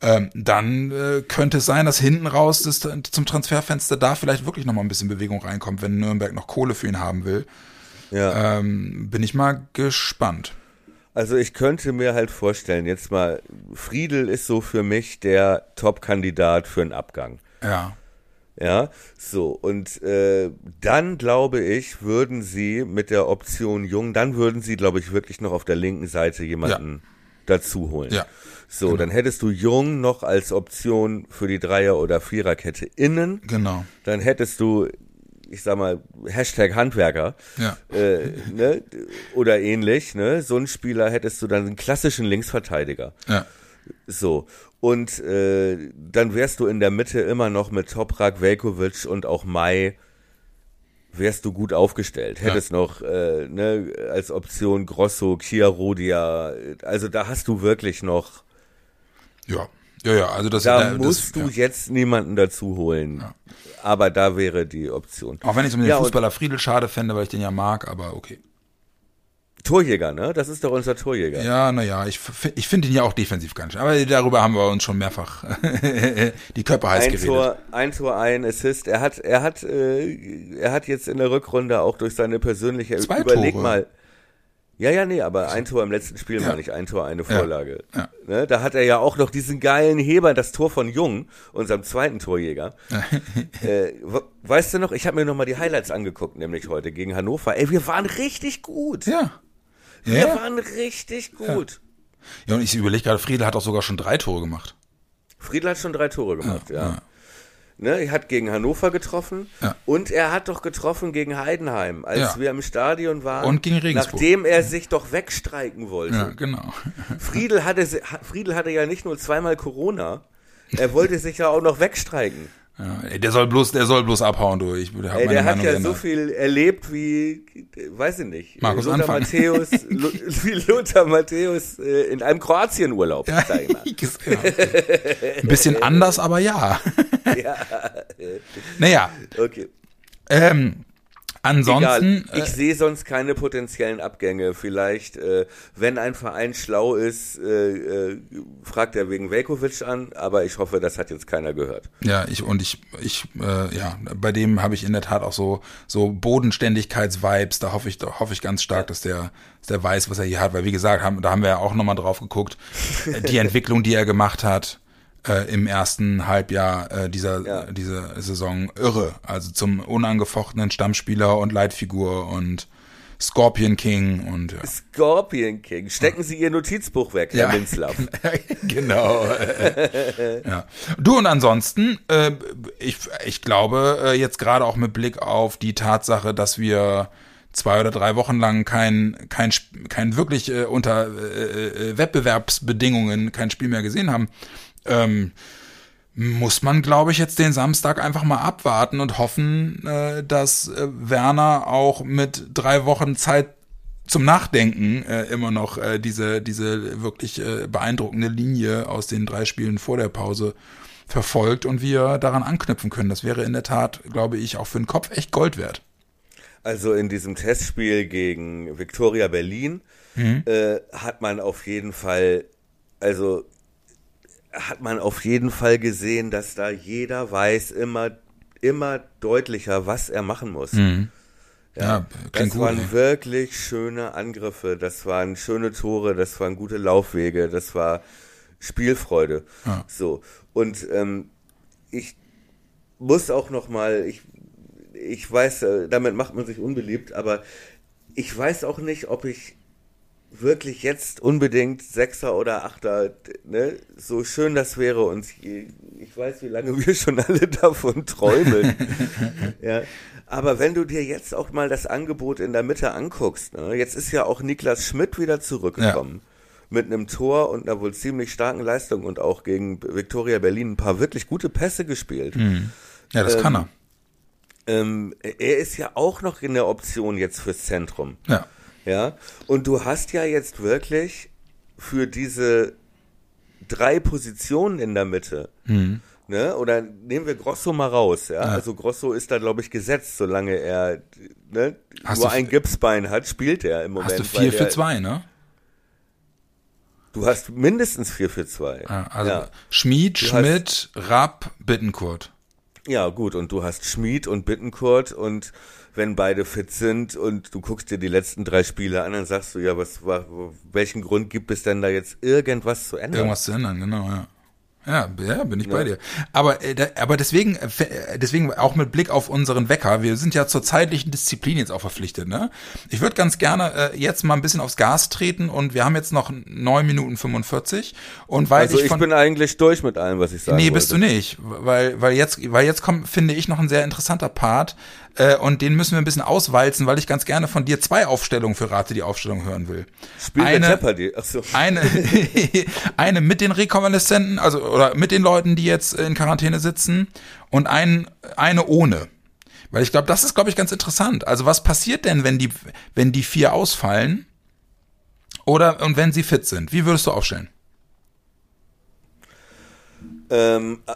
ähm, dann äh, könnte es sein, dass hinten raus das, zum Transferfenster da vielleicht wirklich noch mal ein bisschen Bewegung reinkommt, wenn Nürnberg noch Kohle für ihn haben will. ja. Ähm, bin ich mal gespannt. Also ich könnte mir halt vorstellen, jetzt mal, Friedel ist so für mich der Top-Kandidat für einen Abgang. Ja. Ja, so, und äh, dann glaube ich, würden sie mit der Option Jung, dann würden sie, glaube ich, wirklich noch auf der linken Seite jemanden dazu holen. Ja. So, dann hättest du Jung noch als Option für die Dreier- oder Viererkette innen. Genau. Dann hättest du, ich sag mal, Hashtag Handwerker Ja. äh, ne, oder ähnlich, ne? So einen Spieler hättest du dann einen klassischen Linksverteidiger. Ja. So. Und äh, dann wärst du in der Mitte immer noch mit Toprak, Velkovic und auch Mai wärst du gut aufgestellt. Hättest ja. noch äh, ne, als Option Grosso, Chiarodia, also da hast du wirklich noch. Ja, ja, ja, also das Da das, musst du ja. jetzt niemanden dazu holen. Ja. Aber da wäre die Option. Auch wenn ich es um den Fußballer Friedel schade fände, weil ich den ja mag, aber okay. Torjäger, ne? Das ist doch unser Torjäger. Ja, naja, ich, ich finde ihn ja auch defensiv ganz schön. Aber darüber haben wir uns schon mehrfach die Köpfe heiß ein geredet. Tor, ein Tor, ein Assist. Er hat, er hat, äh, er hat jetzt in der Rückrunde auch durch seine persönliche Zwei Überleg Tore. mal. Ja, ja, nee, aber ein Tor im letzten Spiel ja. meine ich, ein Tor, eine Vorlage. Ja. Ja. Ne, da hat er ja auch noch diesen geilen Heber, das Tor von Jung, unserem zweiten Torjäger. äh, weißt du noch, ich habe mir noch mal die Highlights angeguckt, nämlich heute gegen Hannover. Ey, wir waren richtig gut. Ja. Wir waren richtig gut. Ja, und ich überlege gerade, Friedel hat auch sogar schon drei Tore gemacht. Friedel hat schon drei Tore gemacht, ja. Ne, er hat gegen Hannover getroffen ja. und er hat doch getroffen gegen Heidenheim, als ja. wir im Stadion waren. Und gegen Regensburg. Nachdem er sich doch wegstreiken wollte. Ja, genau. Friedel hatte, Friedel hatte ja nicht nur zweimal Corona, er wollte sich ja auch noch wegstreiken. Ja, der soll bloß, der soll bloß abhauen, du. Ich, Ey, der hat ja ändert. so viel erlebt wie, weiß ich nicht. Markus Lothar Anfang. Matthäus, wie Lothar Matthäus äh, in einem Kroatienurlaub, ja, sag ich mal. ja. Ein bisschen anders, aber ja. ja. Naja. Okay. Ähm, Ansonsten. Egal. Ich äh, sehe sonst keine potenziellen Abgänge. Vielleicht, äh, wenn ein Verein schlau ist, äh, äh, fragt er wegen Velkovic an, aber ich hoffe, das hat jetzt keiner gehört. Ja, ich und ich, ich, äh, ja, bei dem habe ich in der Tat auch so, so Bodenständigkeits-Vibes. Da hoffe ich, da hoffe ich ganz stark, dass der, dass der weiß, was er hier hat. Weil wie gesagt, haben, da haben wir ja auch nochmal drauf geguckt. Die Entwicklung, die er gemacht hat äh, im ersten Halbjahr äh, dieser, ja. dieser Saison irre. Also zum unangefochtenen Stammspieler und Leitfigur und Scorpion King und ja. Scorpion King. Stecken Sie Ihr Notizbuch weg, Herr ja. Minzlaff. genau. ja. Du und ansonsten, äh, ich, ich glaube, äh, jetzt gerade auch mit Blick auf die Tatsache, dass wir zwei oder drei Wochen lang kein, kein, kein wirklich äh, unter äh, äh Wettbewerbsbedingungen kein Spiel mehr gesehen haben, ähm, muss man, glaube ich, jetzt den Samstag einfach mal abwarten und hoffen, äh, dass äh, Werner auch mit drei Wochen Zeit zum Nachdenken äh, immer noch äh, diese, diese wirklich äh, beeindruckende Linie aus den drei Spielen vor der Pause verfolgt und wir daran anknüpfen können. Das wäre in der Tat, glaube ich, auch für den Kopf echt Gold wert. Also in diesem Testspiel gegen Victoria Berlin mhm. äh, hat man auf jeden Fall, also hat man auf jeden Fall gesehen, dass da jeder weiß immer, immer deutlicher, was er machen muss. Mhm. Ja, das gut, waren ey. wirklich schöne Angriffe, das waren schöne Tore, das waren gute Laufwege, das war Spielfreude. Ja. So und ähm, ich muss auch noch mal, ich ich weiß, äh, damit macht man sich unbeliebt, aber ich weiß auch nicht, ob ich wirklich jetzt unbedingt Sechser oder Achter, ne? so schön das wäre und ich weiß, wie lange wir schon alle davon träumen. ja. Aber wenn du dir jetzt auch mal das Angebot in der Mitte anguckst, ne? jetzt ist ja auch Niklas Schmidt wieder zurückgekommen. Ja. Mit einem Tor und einer wohl ziemlich starken Leistung und auch gegen Viktoria Berlin ein paar wirklich gute Pässe gespielt. Mhm. Ja, das ähm, kann er. Ähm, er ist ja auch noch in der Option jetzt fürs Zentrum. Ja. Ja, und du hast ja jetzt wirklich für diese drei Positionen in der Mitte, mhm. ne, oder nehmen wir Grosso mal raus, ja, ja. also Grosso ist da, glaube ich, gesetzt, solange er ne, nur ein Gipsbein hat, spielt er im Moment. Hast du vier für zwei, ne? Du hast mindestens vier für zwei. Ja, also ja. Schmied, du Schmidt, Rapp, Bittenkurt. Ja, gut, und du hast Schmied und Bittenkurt und wenn beide fit sind und du guckst dir die letzten drei Spiele an, dann sagst du, ja, was welchen Grund gibt es denn da jetzt irgendwas zu ändern? Irgendwas zu ändern, genau, ja. Ja, ja bin ich ja. bei dir. Aber, äh, aber deswegen, äh, deswegen auch mit Blick auf unseren Wecker, wir sind ja zur zeitlichen Disziplin jetzt auch verpflichtet, ne? Ich würde ganz gerne äh, jetzt mal ein bisschen aufs Gas treten und wir haben jetzt noch neun Minuten 45 und weil also ich, von, ich bin eigentlich durch mit allem, was ich sagen Nee, wollte. bist du nicht, weil, weil jetzt, weil jetzt kommt, finde ich, noch ein sehr interessanter Part, äh, und den müssen wir ein bisschen auswalzen, weil ich ganz gerne von dir zwei Aufstellungen für Rate die Aufstellung hören will. Spiel eine, Jeopardy. Ach so. Eine, eine mit den Rekonvaleszenten, also oder mit den Leuten, die jetzt in Quarantäne sitzen und ein, eine ohne. Weil ich glaube, das ist, glaube ich, ganz interessant. Also was passiert denn, wenn die, wenn die vier ausfallen? Oder und wenn sie fit sind? Wie würdest du aufstellen? Ähm, äh,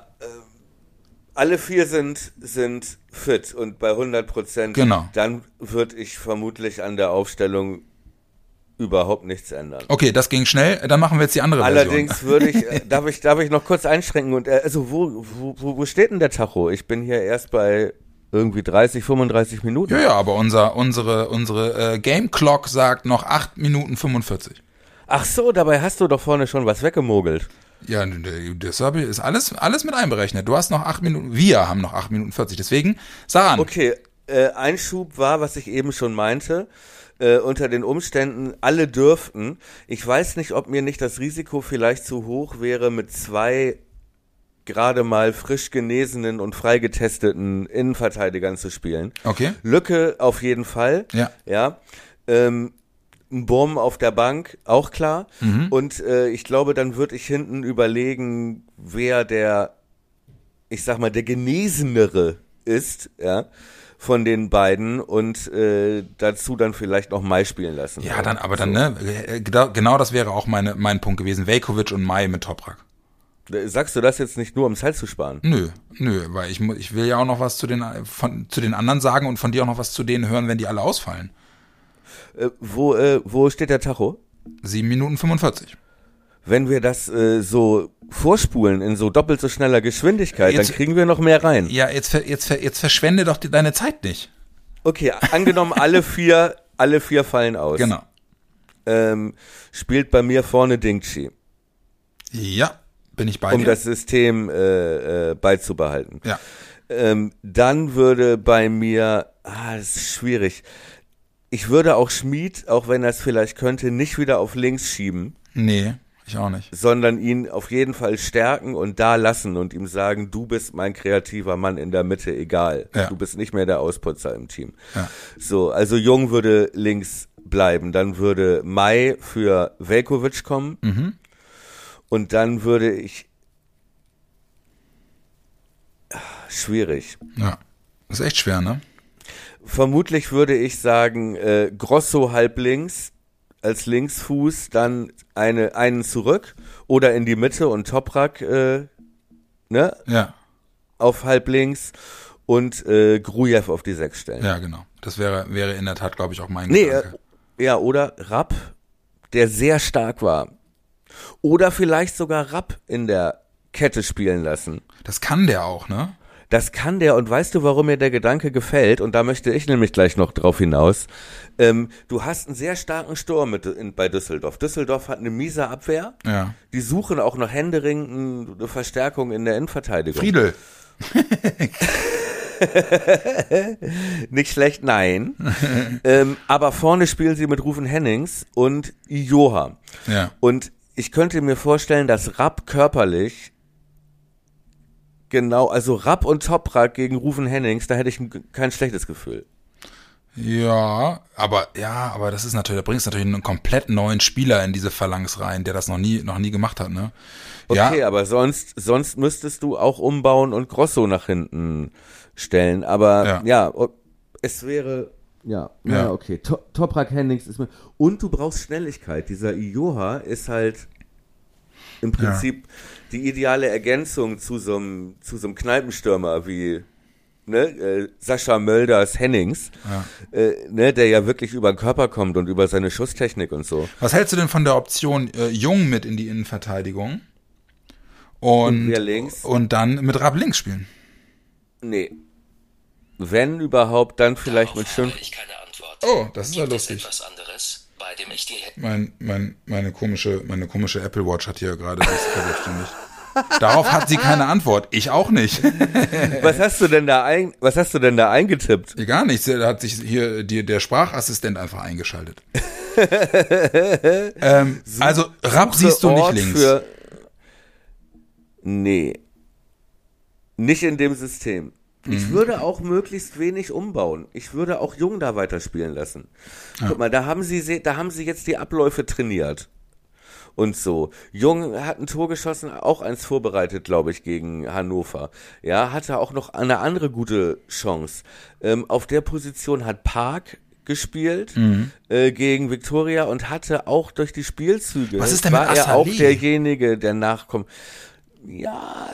alle vier sind, sind fit und bei 100 Prozent, genau. dann würde ich vermutlich an der Aufstellung überhaupt nichts ändern. Okay, das ging schnell. Dann machen wir jetzt die andere Allerdings Version. würde ich, äh, darf ich, darf ich noch kurz einschränken und, äh, also wo, wo, wo steht denn der Tacho? Ich bin hier erst bei irgendwie 30, 35 Minuten. Ja, ja, aber unser, unsere, unsere äh, Game Clock sagt noch 8 Minuten 45. Ach so, dabei hast du doch vorne schon was weggemogelt. Ja, das habe ich, ist alles, alles mit einberechnet. Du hast noch acht Minuten, wir haben noch acht Minuten 40, deswegen, sag an. Okay, äh, Einschub war, was ich eben schon meinte, äh, unter den Umständen, alle dürften. Ich weiß nicht, ob mir nicht das Risiko vielleicht zu hoch wäre, mit zwei gerade mal frisch genesenen und freigetesteten Innenverteidigern zu spielen. Okay. Lücke auf jeden Fall. Ja. Ja. Ähm, ein Burm auf der Bank, auch klar. Mhm. Und äh, ich glaube, dann würde ich hinten überlegen, wer der, ich sag mal, der Genesenere ist, ja, von den beiden und äh, dazu dann vielleicht noch Mai spielen lassen. Ja, dann, aber dann, ne, genau das wäre auch meine, mein Punkt gewesen. Velkovic und Mai mit Toprak. Sagst du das jetzt nicht nur, um Zeit zu sparen? Nö, nö, weil ich, ich will ja auch noch was zu den, von, zu den anderen sagen und von dir auch noch was zu denen hören, wenn die alle ausfallen. Äh, wo, äh, wo steht der Tacho? 7 Minuten 45. Wenn wir das äh, so vorspulen in so doppelt so schneller Geschwindigkeit, jetzt, dann kriegen wir noch mehr rein. Ja, jetzt, jetzt, jetzt verschwende doch die, deine Zeit nicht. Okay, angenommen alle vier, alle vier fallen aus. Genau. Ähm, spielt bei mir vorne Dingchi. Ja, bin ich bei um dir. Um das System äh, äh, beizubehalten. Ja. Ähm, dann würde bei mir, ah, das ist schwierig ich würde auch Schmied, auch wenn er es vielleicht könnte, nicht wieder auf links schieben. Nee, ich auch nicht. Sondern ihn auf jeden Fall stärken und da lassen und ihm sagen, du bist mein kreativer Mann in der Mitte, egal. Ja. Du bist nicht mehr der Ausputzer im Team. Ja. So, also Jung würde links bleiben. Dann würde Mai für Velkovic kommen. Mhm. Und dann würde ich. Schwierig. Ja. ist echt schwer, ne? Vermutlich würde ich sagen, äh, Grosso halb links als Linksfuß, dann eine, einen zurück oder in die Mitte und Toprak, äh, ne? Ja. Auf halb links und äh, Grujew auf die sechs stellen. Ja, genau. Das wäre, wäre in der Tat, glaube ich, auch mein nee, Gedanke. Äh, ja, oder Rapp, der sehr stark war. Oder vielleicht sogar Rapp in der Kette spielen lassen. Das kann der auch, ne? Das kann der und weißt du, warum mir der Gedanke gefällt? Und da möchte ich nämlich gleich noch drauf hinaus. Ähm, du hast einen sehr starken Sturm mit in, bei Düsseldorf. Düsseldorf hat eine miese Abwehr. Ja. Die suchen auch noch händeringend eine Verstärkung in der Innenverteidigung. Friedel. Nicht schlecht, nein. ähm, aber vorne spielen sie mit Rufen Hennings und Joha. Ja. Und ich könnte mir vorstellen, dass Rapp körperlich Genau, also Rapp und Toprak gegen Rufen Hennings, da hätte ich kein schlechtes Gefühl. Ja, aber ja, aber das ist natürlich, da bringst du natürlich einen komplett neuen Spieler in diese Phalanx rein, der das noch nie, noch nie gemacht hat, ne? Okay, ja. aber sonst, sonst müsstest du auch umbauen und Grosso nach hinten stellen. Aber ja, ja es wäre ja, ja, ja okay. To Toprak Hennings ist mir. Und du brauchst Schnelligkeit. Dieser Ioha ist halt im Prinzip ja. Die ideale Ergänzung zu so einem zu so einem Kneipenstürmer wie ne, äh, Sascha Mölders Hennings, ja. Äh, ne, der ja wirklich über den Körper kommt und über seine Schusstechnik und so. Was hältst du denn von der Option äh, Jung mit in die Innenverteidigung? Und, und, links? und dann mit Rapp links spielen? Nee. Wenn überhaupt, dann vielleicht Darauf mit Schön. Oh, das ist ja lustig. Etwas anderes, bei dem ich die mein, mein, meine komische, meine komische Apple Watch hat hier gerade das verselbstständigt. Darauf hat sie keine Antwort. Ich auch nicht. Was hast du denn da ein, was hast du denn da eingetippt? Gar nichts. Da hat sich hier die, der Sprachassistent einfach eingeschaltet. ähm, also Rapp siehst du nicht Ort links. Für, nee. Nicht in dem System. Ich Mhm. würde auch möglichst wenig umbauen. Ich würde auch Jung da weiterspielen lassen. Guck mal, da haben sie, da haben sie jetzt die Abläufe trainiert. Und so. Jung hat ein Tor geschossen, auch eins vorbereitet, glaube ich, gegen Hannover. Ja, hatte auch noch eine andere gute Chance. Ähm, auf der Position hat Park gespielt Mhm. äh, gegen Viktoria und hatte auch durch die Spielzüge Was ist denn war mit er auch derjenige, der nachkommt. Ja,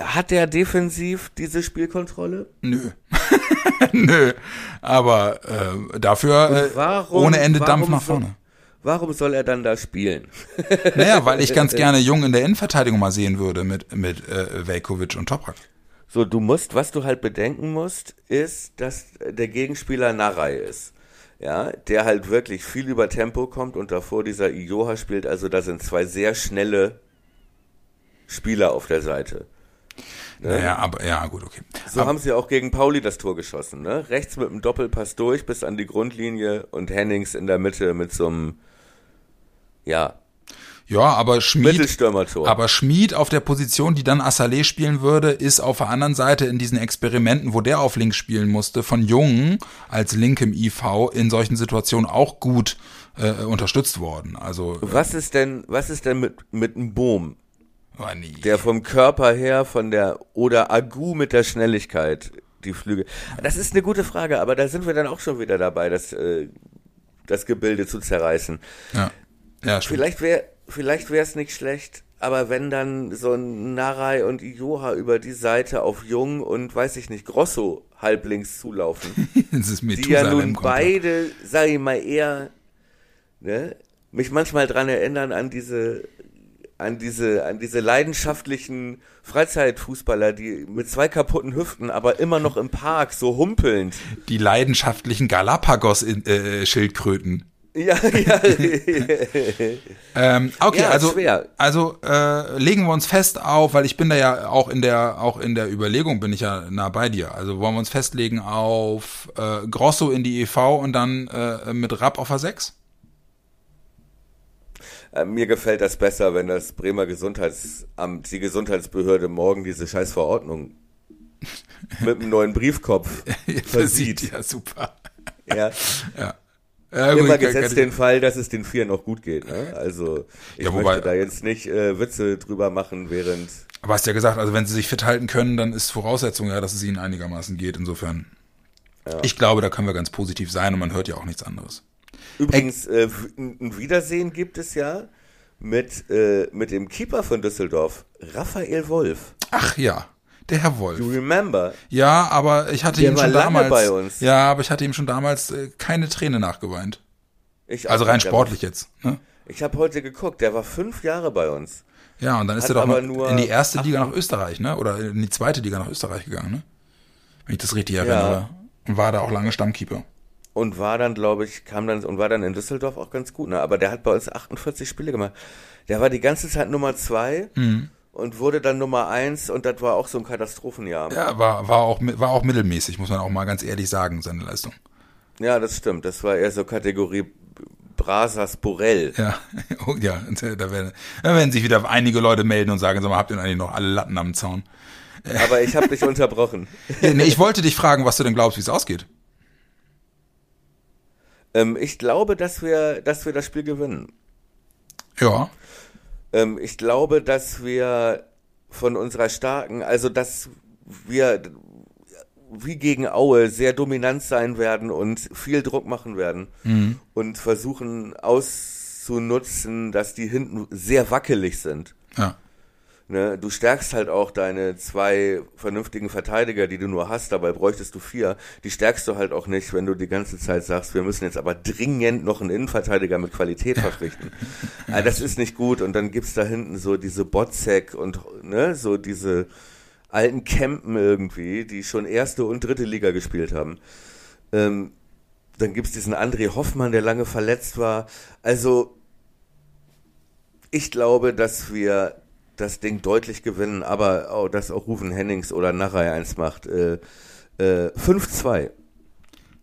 hat der defensiv diese Spielkontrolle? Nö. Nö. Aber äh, dafür äh, Warum- ohne Ende Dampf nach so- vorne. Warum soll er dann da spielen? Naja, weil ich ganz gerne Jung in der Innenverteidigung mal sehen würde mit, mit äh, Velkovic und Toprak. So, du musst, was du halt bedenken musst, ist, dass der Gegenspieler Narei ist. Ja, der halt wirklich viel über Tempo kommt und davor dieser Ioha spielt. Also da sind zwei sehr schnelle Spieler auf der Seite. Naja, aber ja, gut, okay. So haben sie auch gegen Pauli das Tor geschossen, ne? Rechts mit dem Doppelpass durch bis an die Grundlinie und Hennings in der Mitte mit so einem, ja, Ja, aber Schmied, aber Schmied auf der Position, die dann Assalé spielen würde, ist auf der anderen Seite in diesen Experimenten, wo der auf links spielen musste, von Jungen als linkem IV in solchen Situationen auch gut äh, unterstützt worden. Also, was ist denn, was ist denn mit, mit einem Boom? Nee. Der vom Körper her, von der, oder Agu mit der Schnelligkeit, die Flügel. Das ist eine gute Frage, aber da sind wir dann auch schon wieder dabei, das, äh, das Gebilde zu zerreißen. ja. ja, stimmt. Vielleicht wäre, vielleicht wäre es nicht schlecht, aber wenn dann so ein Narei und Ioha über die Seite auf Jung und weiß ich nicht, Grosso halblinks zulaufen, das ist die ja nun beide, sag ich mal, eher, ne, mich manchmal dran erinnern an diese, an diese, an diese leidenschaftlichen Freizeitfußballer, die mit zwei kaputten Hüften, aber immer noch im Park so humpelnd. Die leidenschaftlichen Galapagos-Schildkröten. Ja, ja. Ähm, okay, Ja, also, schwer. also äh, legen wir uns fest auf, weil ich bin da ja auch in der auch in der Überlegung bin ich ja nah bei dir. Also wollen wir uns festlegen auf äh, Grosso in die EV und dann äh, mit Rapp auf A6? Äh, Mir gefällt das besser, wenn das Bremer Gesundheitsamt, die Gesundheitsbehörde morgen diese scheiß Verordnung mit einem neuen Briefkopf versieht. Ja, super. Ja. Ja. Ja, Immer gesetzt den Fall, dass es den Vieren noch gut geht. Ne? Also ich Ja, wobei- möchte da jetzt nicht äh, Witze drüber machen, während Aber hast ja gesagt, also wenn sie sich fit halten können, dann ist Voraussetzung ja, dass es ihnen einigermaßen geht. Insofern, ich glaube, da können wir ganz positiv sein und man hört ja auch nichts anderes. Übrigens, äh, ein Wiedersehen gibt es ja mit, äh, mit dem Keeper von Düsseldorf, Raphael Wolf. Ach ja, der Herr Wolf. You remember? Ja, aber ich hatte Der ihm schon damals. bei uns. Ja, aber ich hatte ihm schon damals äh, keine Träne nachgeweint. Ich Also rein sportlich jetzt. Ne? Ich habe heute geguckt, der war fünf Jahre bei uns. Ja, und dann ist er doch nur in die erste Liga nach Österreich, ne? Oder in die zweite Liga nach Österreich gegangen, ne? Wenn ich das richtig Ja. erinnere. Und war da auch lange Stammkeeper. Und war dann, glaube ich, kam dann und war dann in Düsseldorf auch ganz gut. Ne? Aber der hat bei uns 48 Spiele gemacht. Der war die ganze Zeit Nummer zwei Mhm. und wurde dann Nummer eins und das war auch so ein Katastrophenjahr. Ja, war, war, auch, war auch mittelmäßig, muss man auch mal ganz ehrlich sagen, seine Leistung. Ja, das stimmt. Das war eher so Kategorie Brasas Borell. Ja, oh, ja, da werden, da werden sich wieder einige Leute melden und sagen, sag mal, habt ihr eigentlich noch alle Latten am Zaun? Aber ich habe dich unterbrochen. Nee, ich wollte dich fragen, was du denn glaubst, wie es ausgeht. Ähm, ich glaube, dass wir, dass wir das Spiel gewinnen. Ja, Ähm, ich glaube, dass wir von unserer starken, also dass wir wie gegen Aue sehr dominant sein werden und viel Druck machen werden und versuchen auszunutzen, dass die hinten sehr wackelig sind. ja. Ne, du stärkst halt auch deine zwei vernünftigen Verteidiger, die du nur hast, dabei bräuchtest du vier. Die stärkst du halt auch nicht, wenn du die ganze Zeit sagst, wir müssen jetzt aber dringend noch einen Innenverteidiger mit Qualität verpflichten. ah, das ist nicht gut. Und dann gibt's da hinten so diese Botzek und ne, so diese alten Campen irgendwie, die schon erste und dritte Liga gespielt haben. Ähm, dann gibt's diesen André Hoffmann, der lange verletzt war. Also ich glaube, dass wir das Ding deutlich gewinnen, aber auch, dass auch Rufen Hennings oder Narei eins macht. Äh, äh, 5-2.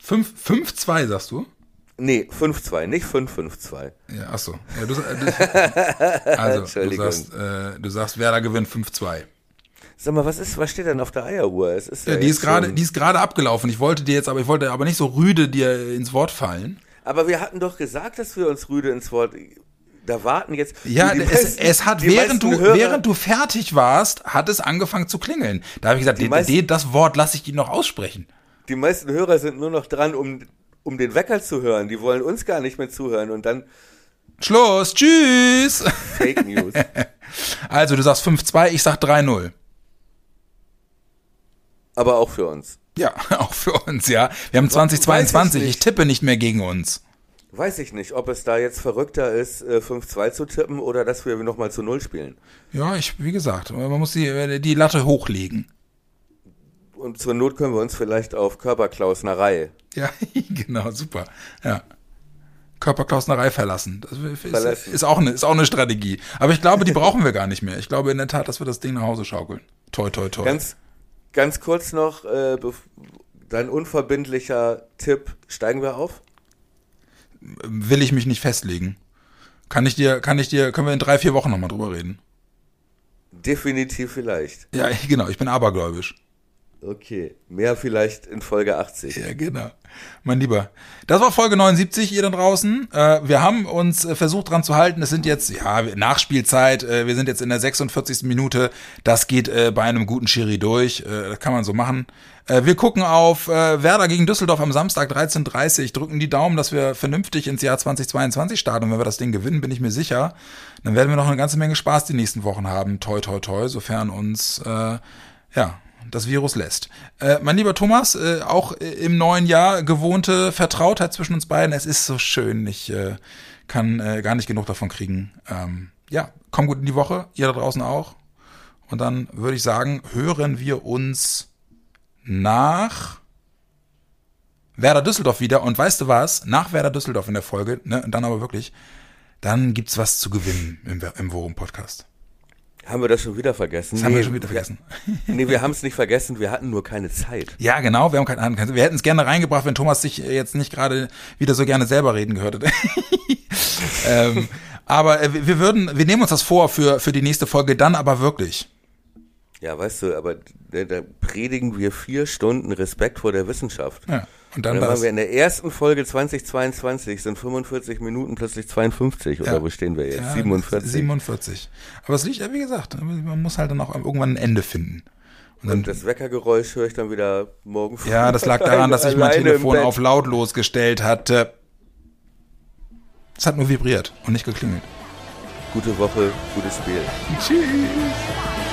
5-2, sagst du? Nee, 5-2, nicht 5-5-2. Ja, achso. Ja, du, du, also, du sagst, äh, du sagst, Werder gewinnt 5-2. Sag mal, was ist, was steht denn auf der Eieruhr? Es ist ja, ja die ist gerade, die ist gerade abgelaufen. Ich wollte dir jetzt, aber ich wollte aber nicht so rüde dir ins Wort fallen. Aber wir hatten doch gesagt, dass wir uns rüde ins Wort. Da warten jetzt. Ja, es, meisten, es, hat während du Hörer, während du fertig warst, hat es angefangen zu klingeln. Da habe ich gesagt, die meisten, das Wort lasse ich dir noch aussprechen. Die meisten Hörer sind nur noch dran, um um den Wecker zu hören. Die wollen uns gar nicht mehr zuhören und dann. Schluss, tschüss. Fake News. Also, du sagst 5-2, ich sag 3-0. Aber auch für uns. Ja, auch für uns, ja. Wir haben 2022, ich, ich, tippe nicht mehr gegen uns. Weiß ich nicht, ob es da jetzt verrückter ist, 5-2 äh, zu tippen oder dass wir nochmal zu Null spielen. Ja, ich, wie gesagt, man muss die, die Latte hochlegen. Und zur Not können wir uns vielleicht auf Körperklausnerei ja, genau, super. Ja. Körperklausnerei verlassen. Das ist, ist, auch eine, ist auch eine Strategie. Aber ich glaube, die brauchen wir gar nicht mehr. Ich glaube in der Tat, dass wir das Ding nach Hause schaukeln. Toi, toi, toi. Ganz, ganz kurz noch, äh, dein unverbindlicher Tipp, steigen wir auf? Will ich mich nicht festlegen. Kann ich dir, kann ich dir, können wir in drei, vier Wochen nochmal drüber reden? Definitiv vielleicht. Ja, genau, ich bin abergläubisch. Okay, mehr vielleicht in Folge 80. Ja, genau. Mein Lieber. Das war Folge 79, ihr da draußen. Äh, wir haben uns äh, versucht dran zu halten. Es sind jetzt, ja, Nachspielzeit. Äh, wir sind jetzt in der 46. Minute. Das geht bei einem guten Schiri durch. Das kann man so machen. Wir gucken auf Werder gegen Düsseldorf am Samstag 13.30 Drücken die Daumen, dass wir vernünftig ins Jahr 2022 starten. Und wenn wir das Ding gewinnen, bin ich mir sicher, dann werden wir noch eine ganze Menge Spaß die nächsten Wochen haben. Toi, toi, toi, sofern uns, äh, ja, das Virus lässt. Äh, mein lieber Thomas, äh, auch äh, im neuen Jahr gewohnte Vertrautheit zwischen uns beiden. Es ist so schön. Ich äh, kann äh, gar nicht genug davon kriegen. Ähm, ja, komm gut in die Woche. Ihr da draußen auch. Und dann würde ich sagen, hören wir uns nach Werder Düsseldorf wieder. Und weißt du was? Nach Werder Düsseldorf in der Folge, ne, dann aber wirklich, dann gibt's was zu gewinnen im, im Worum-Podcast. Haben wir das schon wieder vergessen? Das nee, haben wir schon wieder vergessen. nee, wir haben es nicht vergessen, wir hatten nur keine Zeit. Ja, genau, wir haben keine Zeit. Wir hätten es gerne reingebracht, wenn Thomas sich jetzt nicht gerade wieder so gerne selber reden gehört hätte. ähm, aber äh, wir würden, wir nehmen uns das vor für, für die nächste Folge, dann aber wirklich. Ja, weißt du, aber da, da predigen wir vier Stunden Respekt vor der Wissenschaft. Ja. Und dann, und dann waren wir in der ersten Folge 2022, sind 45 Minuten plötzlich 52 oder wo stehen wir jetzt? Ja, 47. 47. Aber es liegt ja, wie gesagt, man muss halt dann auch irgendwann ein Ende finden. Und, und das Weckergeräusch höre ich dann wieder morgen früh. Ja, das lag daran, dass ich mein Telefon auf lautlos gestellt hatte. Es hat nur vibriert und nicht geklingelt. Gute Woche, gutes Spiel. Tschüss.